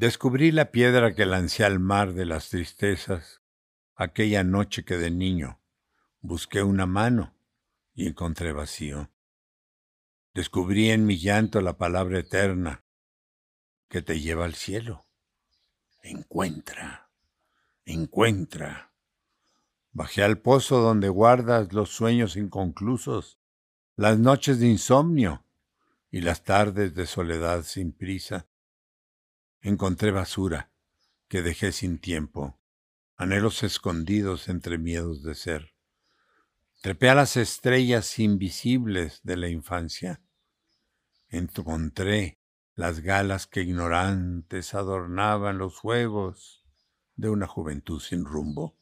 Descubrí la piedra que lancé al mar de las tristezas aquella noche que de niño busqué una mano y encontré vacío. Descubrí en mi llanto la palabra eterna que te lleva al cielo. Encuentra, encuentra. Bajé al pozo donde guardas los sueños inconclusos, las noches de insomnio y las tardes de soledad sin prisa. Encontré basura que dejé sin tiempo, anhelos escondidos entre miedos de ser. Trepé a las estrellas invisibles de la infancia. Encontré las galas que ignorantes adornaban los juegos de una juventud sin rumbo.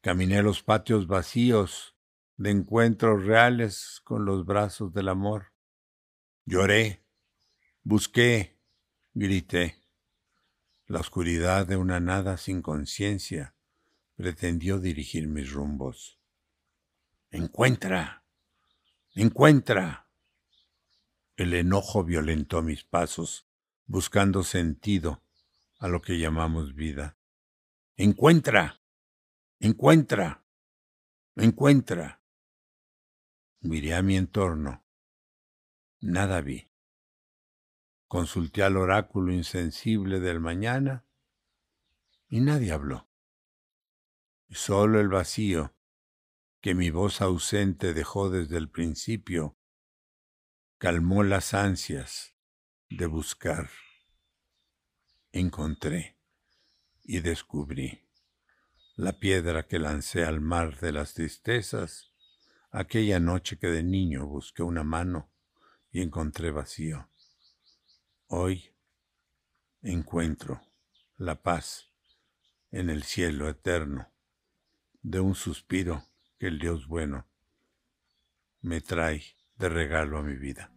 Caminé los patios vacíos de encuentros reales con los brazos del amor. Lloré, busqué, grité. La oscuridad de una nada sin conciencia pretendió dirigir mis rumbos. Encuentra, encuentra. El enojo violentó mis pasos, buscando sentido a lo que llamamos vida. Encuentra, encuentra, encuentra. Miré a mi entorno. Nada vi. Consulté al oráculo insensible del mañana y nadie habló. Solo el vacío que mi voz ausente dejó desde el principio calmó las ansias de buscar. Encontré y descubrí la piedra que lancé al mar de las tristezas aquella noche que de niño busqué una mano y encontré vacío. Hoy encuentro la paz en el cielo eterno de un suspiro que el Dios bueno me trae de regalo a mi vida.